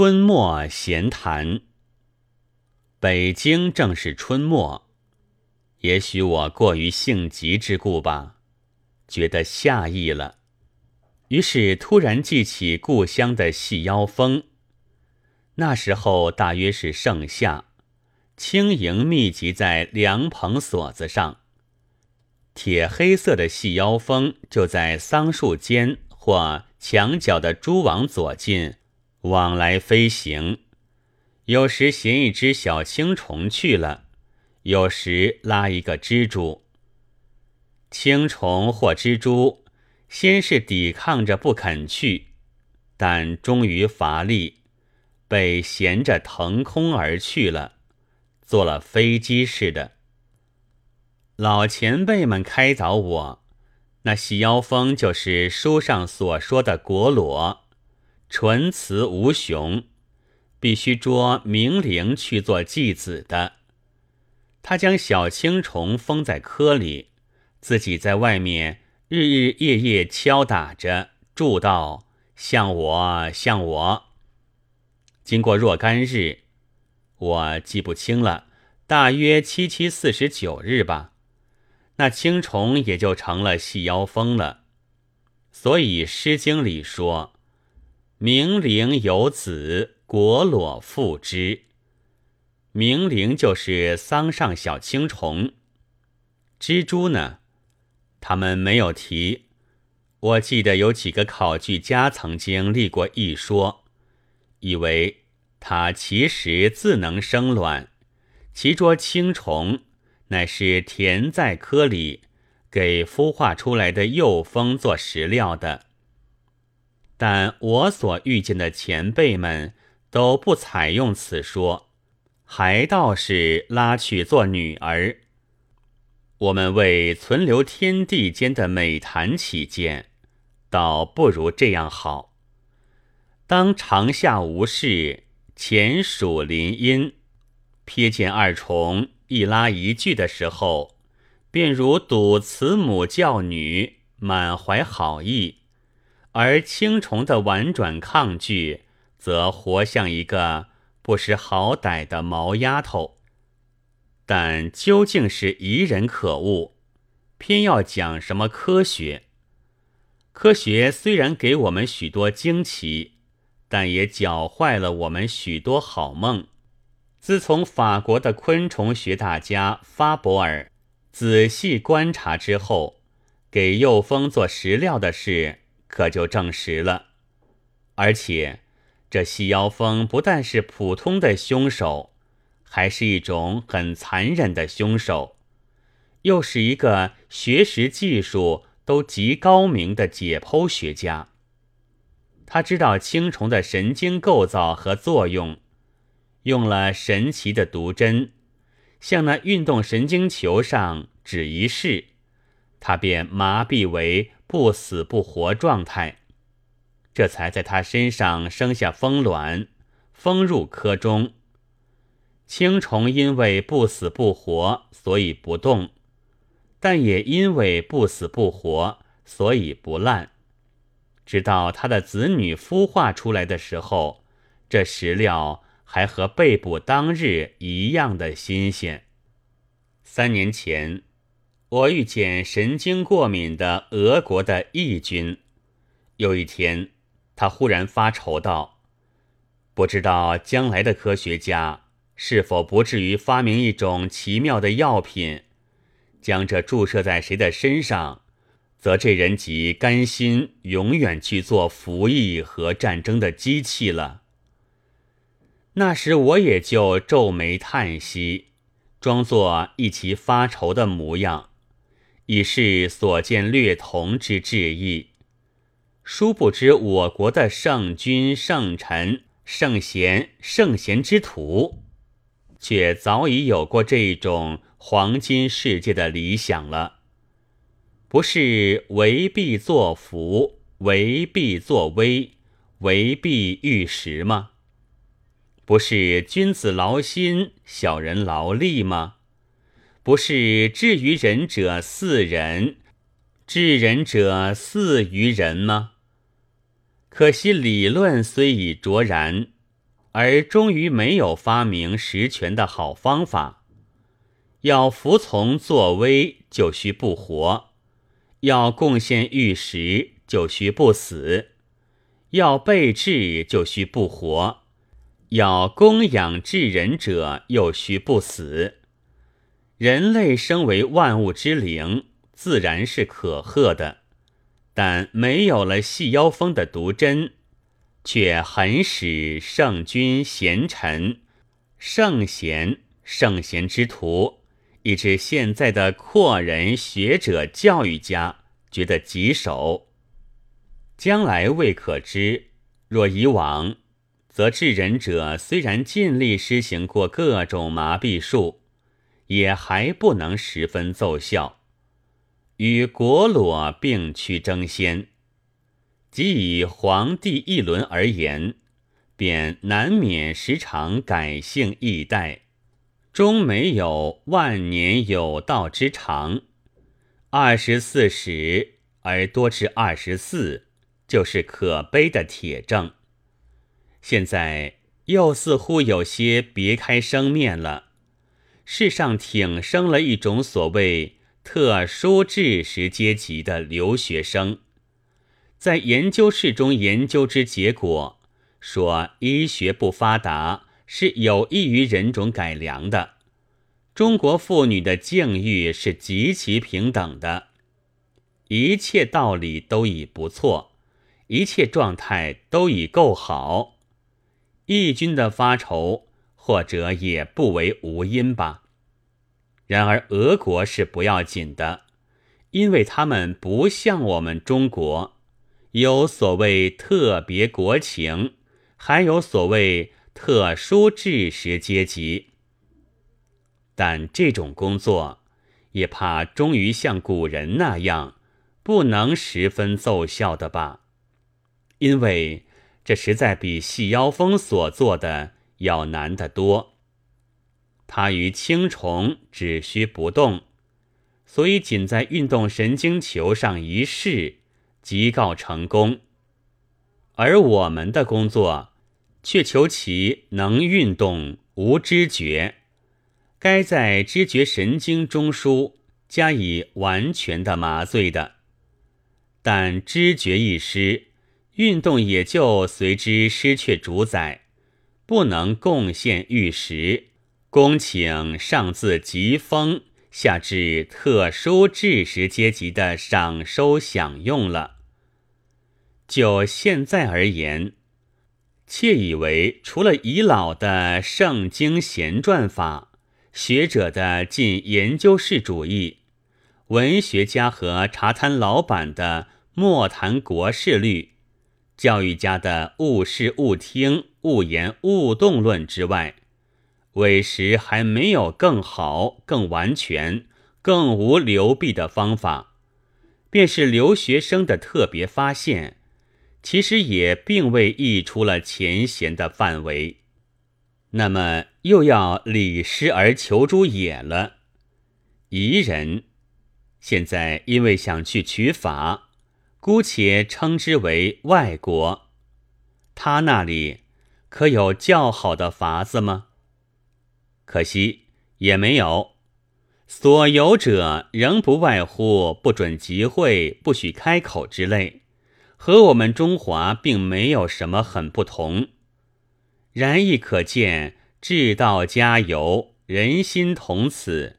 春末闲谈。北京正是春末，也许我过于性急之故吧，觉得夏意了，于是突然记起故乡的细腰风。那时候大约是盛夏，轻盈密集在凉棚锁子上，铁黑色的细腰风就在桑树间或墙角的蛛网左近。往来飞行，有时衔一只小青虫去了，有时拉一个蜘蛛。青虫或蜘蛛，先是抵抗着不肯去，但终于乏力，被衔着腾空而去了，做了飞机似的。老前辈们开导我，那细腰蜂就是书上所说的果裸。纯雌无雄，必须捉明灵去做继子的。他将小青虫封在窠里，自己在外面日日夜夜敲打着，祝道：“像我，像我。”经过若干日，我记不清了，大约七七四十九日吧，那青虫也就成了细腰蜂了。所以《诗经》里说。明灵有子，果裸复之。明灵就是桑上小青虫，蜘蛛呢？他们没有提。我记得有几个考据家曾经立过一说，以为它其实自能生卵，其捉青虫乃是填在窠里，给孵化出来的幼蜂做食料的。但我所遇见的前辈们都不采用此说，还倒是拉去做女儿。我们为存留天地间的美谈起见，倒不如这样好。当长夏无事，前属林荫，瞥见二虫一拉一聚的时候，便如睹慈母教女，满怀好意。而青虫的婉转抗拒，则活像一个不识好歹的毛丫头。但究竟是疑人可恶，偏要讲什么科学？科学虽然给我们许多惊奇，但也搅坏了我们许多好梦。自从法国的昆虫学大家法伯尔仔细观察之后，给幼蜂做食料的事。可就证实了，而且这细腰蜂不但是普通的凶手，还是一种很残忍的凶手，又是一个学识技术都极高明的解剖学家。他知道青虫的神经构造和作用，用了神奇的毒针，向那运动神经球上指一试，它便麻痹为。不死不活状态，这才在他身上生下蜂卵，封入壳中。青虫因为不死不活，所以不动，但也因为不死不活，所以不烂。直到他的子女孵化出来的时候，这食料还和被捕当日一样的新鲜。三年前。我遇见神经过敏的俄国的义军，有一天，他忽然发愁道：“不知道将来的科学家是否不至于发明一种奇妙的药品，将这注射在谁的身上，则这人即甘心永远去做服役和战争的机器了。”那时我也就皱眉叹息，装作一齐发愁的模样。已是所见略同之志意，殊不知我国的圣君、圣臣、圣贤、圣贤之徒，却早已有过这种黄金世界的理想了。不是为必作福，为必作威，为必御食吗？不是君子劳心，小人劳力吗？不是至于人者似人，至人者似于人吗？可惜理论虽已卓然，而终于没有发明实权的好方法。要服从作威，就需不活；要贡献玉石，就需不死；要备智，就需不活；要供养至人者，又需不死。人类生为万物之灵，自然是可贺的，但没有了细腰风的毒针。却很使圣君贤臣、圣贤、圣贤之徒，以致现在的阔人、学者、教育家觉得棘手。将来未可知。若以往，则治人者虽然尽力施行过各种麻痹术，也还不能十分奏效，与国裸并驱争先。即以皇帝一轮而言，便难免时常改姓易代，终没有万年有道之长。二十四史而多至二十四，就是可悲的铁证。现在又似乎有些别开生面了，世上挺生了一种所谓特殊知识阶级的留学生。在研究室中研究之结果，说医学不发达是有益于人种改良的。中国妇女的境遇是极其平等的，一切道理都已不错，一切状态都已够好。义军的发愁，或者也不为无因吧。然而俄国是不要紧的，因为他们不像我们中国。有所谓特别国情，还有所谓特殊知识阶级，但这种工作也怕终于像古人那样，不能十分奏效的吧？因为这实在比细腰风所做的要难得多。他与青虫只需不动，所以仅在运动神经球上一试。即告成功，而我们的工作却求其能运动无知觉，该在知觉神经中枢加以完全的麻醉的。但知觉一失，运动也就随之失去主宰，不能贡献玉石。恭请上自疾风，下至特殊知识阶级的赏收享用了。就现在而言，窃以为除了已老的圣经贤传法、学者的进研究室主义、文学家和茶摊老板的莫谈国事律、教育家的勿视勿听、勿言勿动论之外，委实还没有更好、更完全、更无流弊的方法，便是留学生的特别发现。其实也并未溢出了前贤的范围，那么又要礼师而求诸也了。宜人现在因为想去取法，姑且称之为外国。他那里可有较好的法子吗？可惜也没有。所有者仍不外乎不准集会、不许开口之类。和我们中华并没有什么很不同，然亦可见至道加油，人心同此，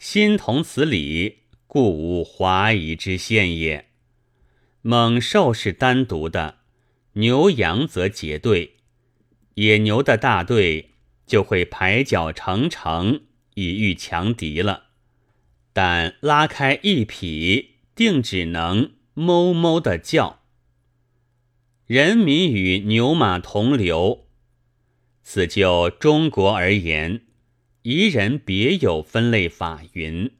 心同此理，故无华夷之现也。猛兽是单独的，牛羊则结队，野牛的大队就会排脚成城以御强敌了。但拉开一匹，定只能哞哞的叫。人民与牛马同流，此就中国而言，夷人别有分类法云：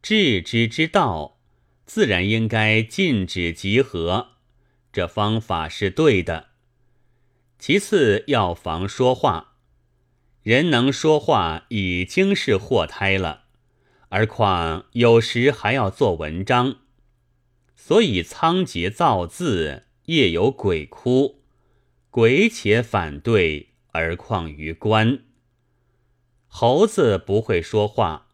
治之之道，自然应该禁止集合，这方法是对的。其次要防说话，人能说话已经是祸胎了，而况有时还要做文章，所以仓颉造字。夜有鬼哭，鬼且反对，而况于官？猴子不会说话，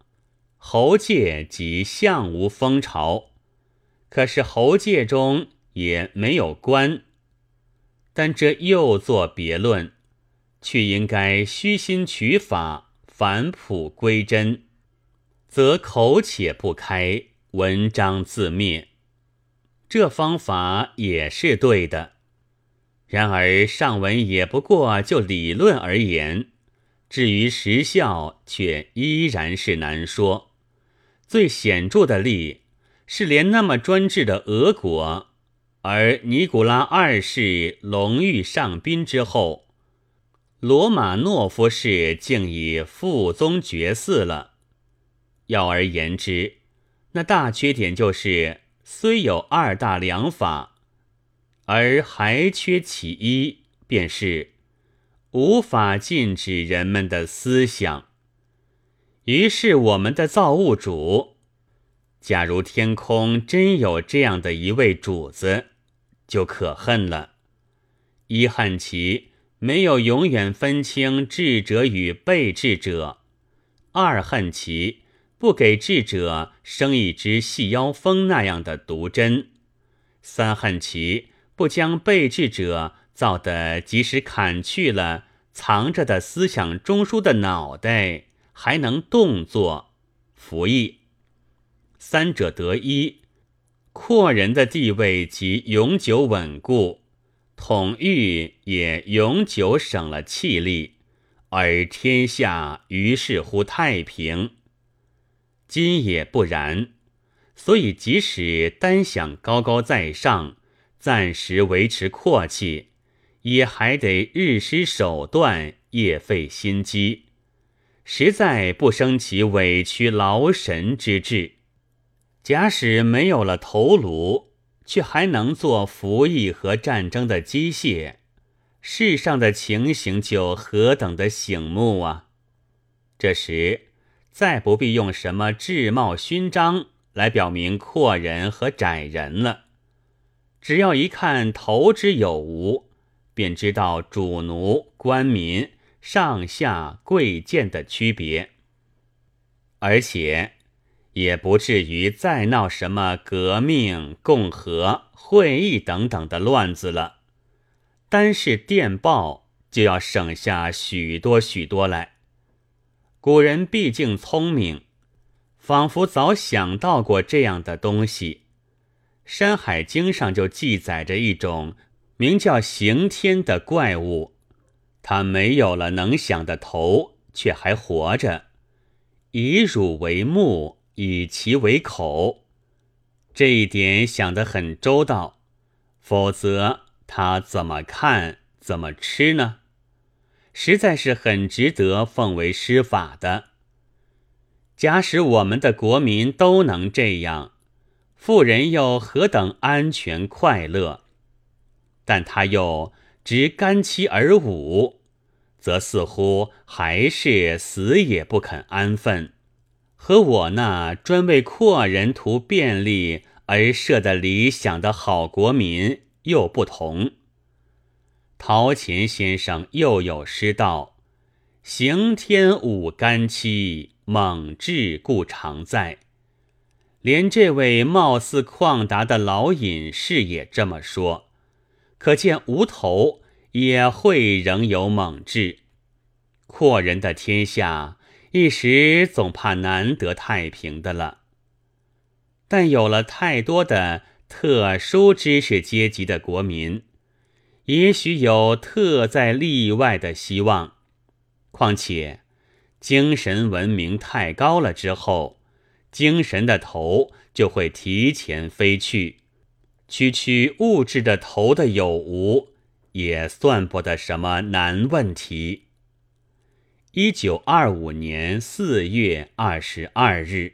猴界即相无风潮，可是猴界中也没有官。但这又作别论，却应该虚心取法，返璞归真，则口且不开，文章自灭。这方法也是对的。然而上文也不过就理论而言，至于实效，却依然是难说。最显著的例是，连那么专制的俄国。而尼古拉二世隆裕上宾之后，罗马诺夫氏竟已父宗绝嗣了。要而言之，那大缺点就是虽有二大良法，而还缺其一，便是无法禁止人们的思想。于是我们的造物主，假如天空真有这样的一位主子。就可恨了，一恨其没有永远分清智者与被智者；二恨其不给智者生一只细腰蜂那样的毒针；三恨其不将被智者造的即使砍去了藏着的思想中枢的脑袋，还能动作服役。三者得一。阔人的地位即永久稳固，统御也永久省了气力，而天下于是乎太平。今也不然，所以即使单想高高在上，暂时维持阔气，也还得日施手段，夜费心机，实在不生其委屈劳神之志。假使没有了头颅，却还能做服役和战争的机械，世上的情形就何等的醒目啊！这时再不必用什么制帽勋章来表明阔人和窄人了，只要一看头之有无，便知道主奴、官民、上下贵贱的区别，而且。也不至于再闹什么革命、共和、会议等等的乱子了。单是电报就要省下许多许多来。古人毕竟聪明，仿佛早想到过这样的东西。《山海经》上就记载着一种名叫刑天的怪物，它没有了能想的头，却还活着，以乳为目。以其为口，这一点想得很周到，否则他怎么看怎么吃呢？实在是很值得奉为师法的。假使我们的国民都能这样，富人又何等安全快乐？但他又执干妻而舞，则似乎还是死也不肯安分。和我那专为阔人图便利而设的理想的好国民又不同。陶潜先生又有诗道：“行天舞干戚，猛志故常在。”连这位貌似旷达的老隐士也这么说，可见无头也会仍有猛志。阔人的天下。一时总怕难得太平的了，但有了太多的特殊知识阶级的国民，也许有特在例外的希望。况且精神文明太高了之后，精神的头就会提前飞去，区区物质的头的有无，也算不得什么难问题。一九二五年四月二十二日。